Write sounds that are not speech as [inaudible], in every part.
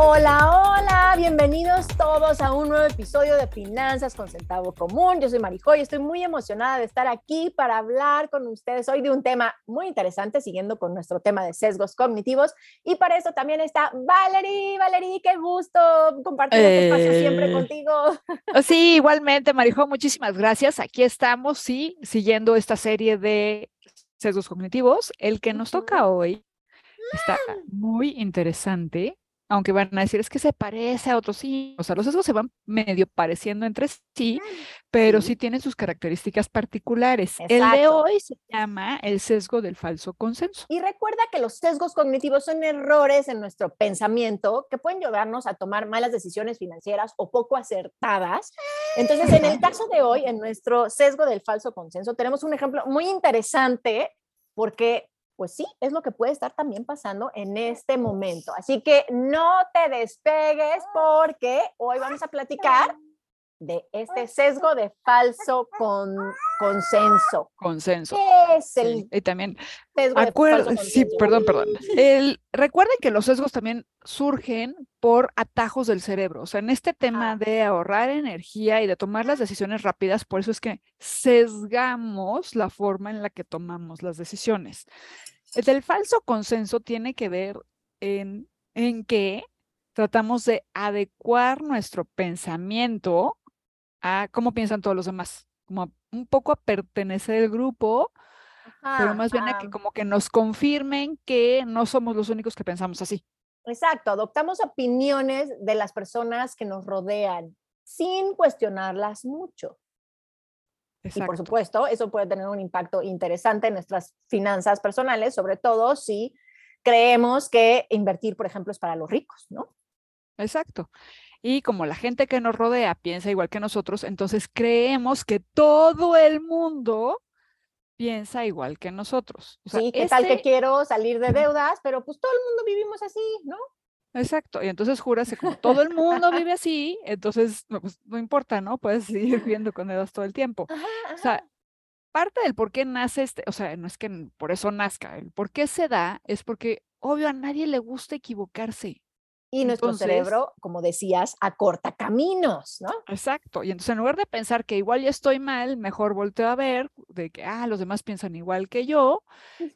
Hola, hola, bienvenidos todos a un nuevo episodio de Finanzas con Centavo Común. Yo soy Marijo y estoy muy emocionada de estar aquí para hablar con ustedes hoy de un tema muy interesante, siguiendo con nuestro tema de sesgos cognitivos. Y para eso también está Valerie. Valerie, qué gusto compartir este espacio siempre eh, contigo. Oh, sí, igualmente, Marijo, muchísimas gracias. Aquí estamos, sí, siguiendo esta serie de sesgos cognitivos. El que nos toca hoy está muy interesante aunque van a decir es que se parece a otros, sí, o sea, los sesgos se van medio pareciendo entre sí, pero sí tienen sus características particulares. El de hoy se llama el sesgo del falso consenso. Y recuerda que los sesgos cognitivos son errores en nuestro pensamiento que pueden llevarnos a tomar malas decisiones financieras o poco acertadas. Entonces, en el caso de hoy, en nuestro sesgo del falso consenso, tenemos un ejemplo muy interesante porque pues sí, es lo que puede estar también pasando en este momento. Así que no te despegues porque hoy vamos a platicar de este sesgo de falso con, consenso. Consenso. ¿Qué es el y también sesgo de falso Sí, perdón, perdón. El, recuerden que los sesgos también surgen por atajos del cerebro. O sea, en este tema de ahorrar energía y de tomar las decisiones rápidas, por eso es que sesgamos la forma en la que tomamos las decisiones. El falso consenso tiene que ver en, en que tratamos de adecuar nuestro pensamiento a cómo piensan todos los demás, como un poco a pertenecer al grupo, pero más bien a que como que nos confirmen que no somos los únicos que pensamos así. Exacto, adoptamos opiniones de las personas que nos rodean sin cuestionarlas mucho. Y por supuesto, eso puede tener un impacto interesante en nuestras finanzas personales, sobre todo si creemos que invertir, por ejemplo, es para los ricos, ¿no? Exacto. Y como la gente que nos rodea piensa igual que nosotros, entonces creemos que todo el mundo piensa igual que nosotros. sí, ¿qué tal que quiero salir de deudas? Pero pues todo el mundo vivimos así, ¿no? Exacto, y entonces juras que como todo el mundo vive así, entonces no, pues, no importa, ¿no? Puedes seguir viviendo con deudas todo el tiempo. O sea, parte del por qué nace este, o sea, no es que por eso nazca, el por qué se da es porque, obvio, a nadie le gusta equivocarse. Y nuestro cerebro, como decías, acorta caminos, ¿no? Exacto. Y entonces en lugar de pensar que igual ya estoy mal, mejor volteo a ver de que, ah, los demás piensan igual que yo.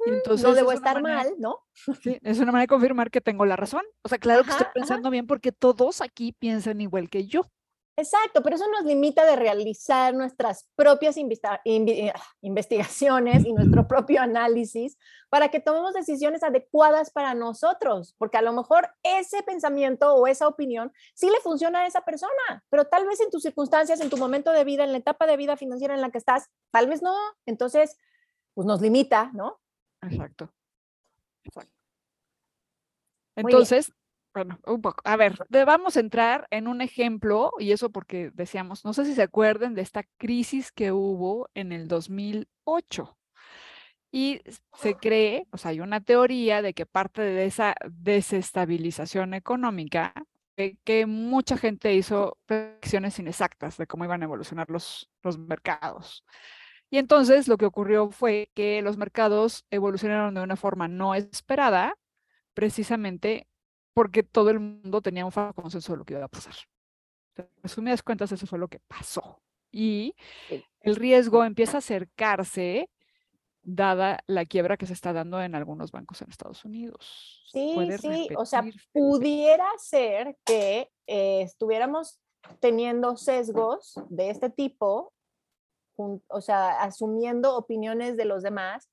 entonces no debo estar mal, ¿no? Sí, es una manera de confirmar que tengo la razón. O sea, claro que estoy pensando bien porque todos aquí piensan igual que yo. Exacto, pero eso nos limita de realizar nuestras propias eh, investigaciones y nuestro propio análisis para que tomemos decisiones adecuadas para nosotros, porque a lo mejor ese pensamiento o esa opinión sí le funciona a esa persona, pero tal vez en tus circunstancias, en tu momento de vida, en la etapa de vida financiera en la que estás, tal vez no. Entonces, pues nos limita, ¿no? Exacto. Entonces, bueno, un poco. A ver, vamos a entrar en un ejemplo, y eso porque decíamos, no sé si se acuerdan de esta crisis que hubo en el 2008. Y se cree, o sea, hay una teoría de que parte de esa desestabilización económica que mucha gente hizo predicciones inexactas de cómo iban a evolucionar los, los mercados. Y entonces lo que ocurrió fue que los mercados evolucionaron de una forma no esperada, precisamente porque todo el mundo tenía un falso consenso de lo que iba a pasar. En resumidas cuentas, eso fue lo que pasó. Y el riesgo empieza a acercarse dada la quiebra que se está dando en algunos bancos en Estados Unidos. Sí, sí, o sea, pudiera ser que eh, estuviéramos teniendo sesgos de este tipo, o sea, asumiendo opiniones de los demás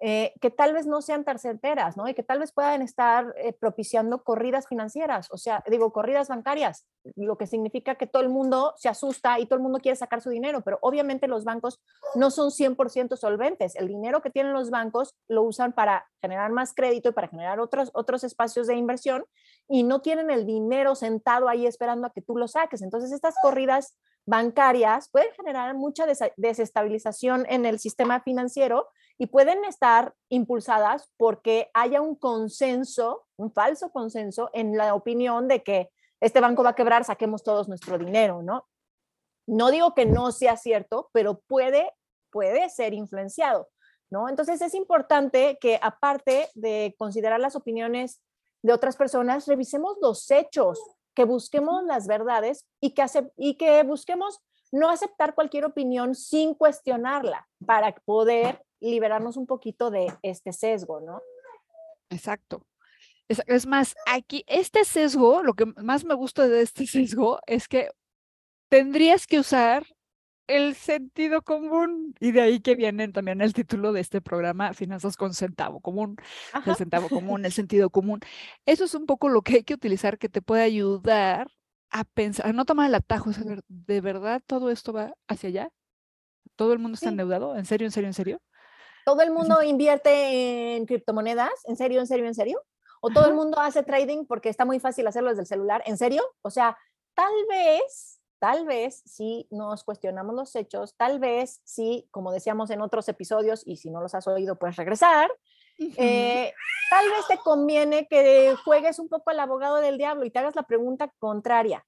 eh, que tal vez no sean terceras, ¿no? Y que tal vez puedan estar eh, propiciando corridas financieras, o sea, digo, corridas bancarias, lo que significa que todo el mundo se asusta y todo el mundo quiere sacar su dinero, pero obviamente los bancos no son 100% solventes. El dinero que tienen los bancos lo usan para generar más crédito y para generar otros, otros espacios de inversión y no tienen el dinero sentado ahí esperando a que tú lo saques. Entonces, estas corridas bancarias pueden generar mucha desestabilización en el sistema financiero y pueden estar impulsadas porque haya un consenso, un falso consenso en la opinión de que este banco va a quebrar, saquemos todos nuestro dinero, ¿no? No digo que no sea cierto, pero puede, puede ser influenciado, ¿no? Entonces es importante que aparte de considerar las opiniones de otras personas, revisemos los hechos, que busquemos las verdades y que, y que busquemos no aceptar cualquier opinión sin cuestionarla para poder liberarnos un poquito de este sesgo, ¿no? Exacto. Es, más, aquí, este sesgo, lo que más me gusta de este [laughs] sesgo es que tendrías que usar el sentido común y de ahí que viene también el título de este programa, Finanzas con centavo común, el centavo común, el [laughs] sentido común. Eso es un poco lo que hay que utilizar que te puede ayudar a pensar, a no tomar el atajo, ¿de verdad todo esto va hacia allá? ¿Todo el mundo está endeudado? ¿En serio, en serio, en serio? ¿Todo el mundo invierte en criptomonedas? ¿En serio, en serio, en serio? ¿O todo el mundo hace trading porque está muy fácil hacerlo desde el celular? ¿En serio? O sea, tal vez, tal vez si nos cuestionamos los hechos, tal vez si, como decíamos en otros episodios, y si no los has oído, puedes regresar, eh, tal vez te conviene que juegues un poco al abogado del diablo y te hagas la pregunta contraria.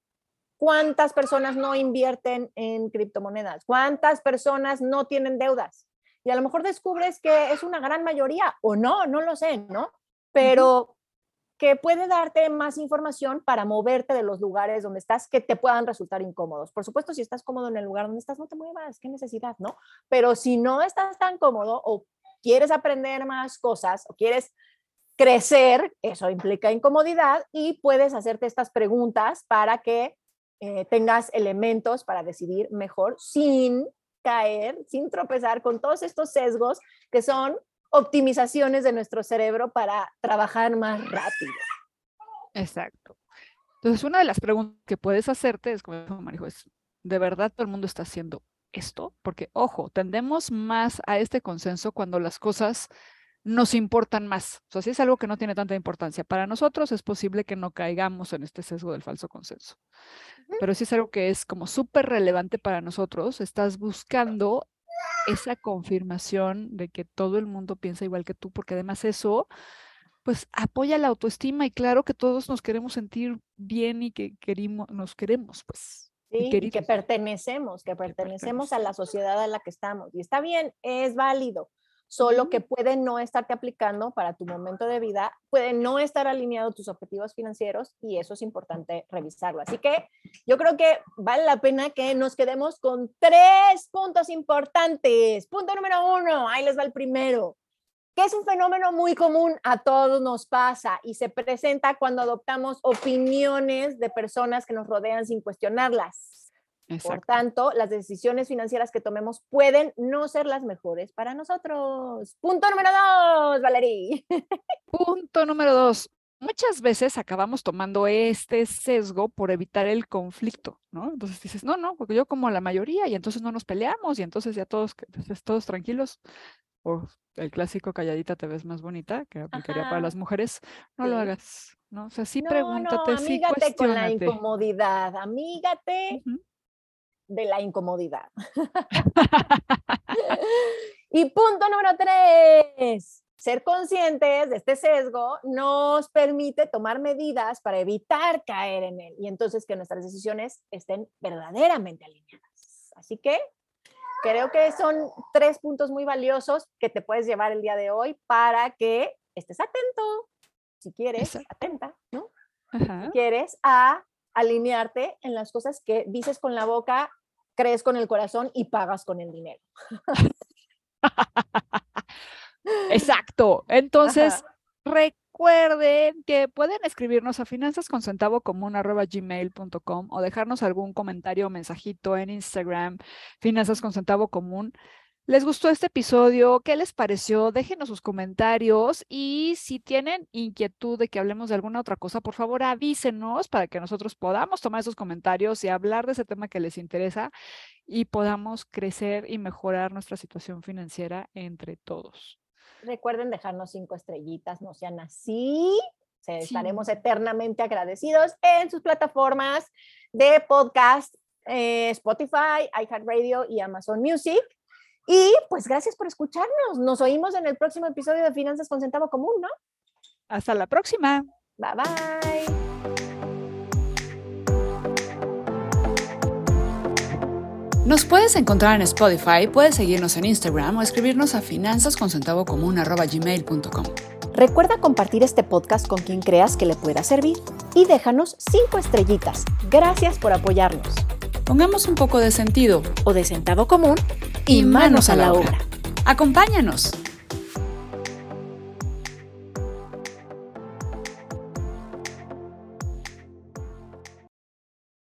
¿Cuántas personas no invierten en criptomonedas? ¿Cuántas personas no tienen deudas? Y a lo mejor descubres que es una gran mayoría o no, no lo sé, ¿no? Pero que puede darte más información para moverte de los lugares donde estás que te puedan resultar incómodos. Por supuesto, si estás cómodo en el lugar donde estás, no te muevas, qué necesidad, ¿no? Pero si no estás tan cómodo o quieres aprender más cosas o quieres crecer, eso implica incomodidad y puedes hacerte estas preguntas para que eh, tengas elementos para decidir mejor sin caer, sin tropezar con todos estos sesgos que son optimizaciones de nuestro cerebro para trabajar más rápido. Exacto. Entonces, una de las preguntas que puedes hacerte es, como dijo Marijo, es, ¿de verdad todo el mundo está haciendo esto? Porque, ojo, tendemos más a este consenso cuando las cosas nos importan más. O sea, si es algo que no tiene tanta importancia para nosotros, es posible que no caigamos en este sesgo del falso consenso. Pero si es algo que es como súper relevante para nosotros, estás buscando esa confirmación de que todo el mundo piensa igual que tú, porque además eso, pues apoya la autoestima y claro que todos nos queremos sentir bien y que queremos, nos queremos, pues. Sí, y que pertenecemos, que pertenecemos a la sociedad a la que estamos. Y está bien, es válido solo que puede no estarte aplicando para tu momento de vida, puede no estar alineado tus objetivos financieros y eso es importante revisarlo. Así que yo creo que vale la pena que nos quedemos con tres puntos importantes. Punto número uno, ahí les va el primero, que es un fenómeno muy común, a todos nos pasa y se presenta cuando adoptamos opiniones de personas que nos rodean sin cuestionarlas. Por tanto, las decisiones financieras que tomemos pueden no ser las mejores para nosotros. Punto número dos, Valerie. [laughs] Punto número dos. Muchas veces acabamos tomando este sesgo por evitar el conflicto, ¿no? Entonces dices, no, no, porque yo como la mayoría y entonces no nos peleamos y entonces ya todos, pues, todos tranquilos. O el clásico calladita te ves más bonita, que aplicaría para las mujeres, no lo hagas, ¿no? O sea, sí pregúntate, sí con la incomodidad, amígate de la incomodidad. [laughs] y punto número tres, ser conscientes de este sesgo nos permite tomar medidas para evitar caer en él y entonces que nuestras decisiones estén verdaderamente alineadas. Así que creo que son tres puntos muy valiosos que te puedes llevar el día de hoy para que estés atento, si quieres, atenta, ¿no? Si quieres, a alinearte en las cosas que dices con la boca crees con el corazón y pagas con el dinero. [laughs] Exacto. Entonces, recuerden que pueden escribirnos a finanzasconcentavocomún.com o dejarnos algún comentario o mensajito en Instagram, finanzas con centavo común. ¿Les gustó este episodio? ¿Qué les pareció? Déjenos sus comentarios y si tienen inquietud de que hablemos de alguna otra cosa, por favor avísenos para que nosotros podamos tomar esos comentarios y hablar de ese tema que les interesa y podamos crecer y mejorar nuestra situación financiera entre todos. Recuerden dejarnos cinco estrellitas, no sean así. Estaremos eternamente agradecidos en sus plataformas de podcast, eh, Spotify, iHeartRadio y Amazon Music. Y pues gracias por escucharnos. Nos oímos en el próximo episodio de Finanzas con Centavo Común, ¿no? Hasta la próxima. Bye bye. Nos puedes encontrar en Spotify, puedes seguirnos en Instagram o escribirnos a finanzasconcentavocomún.com. Recuerda compartir este podcast con quien creas que le pueda servir y déjanos cinco estrellitas. Gracias por apoyarnos. Pongamos un poco de sentido o de centavo común y manos a la obra. Acompáñanos.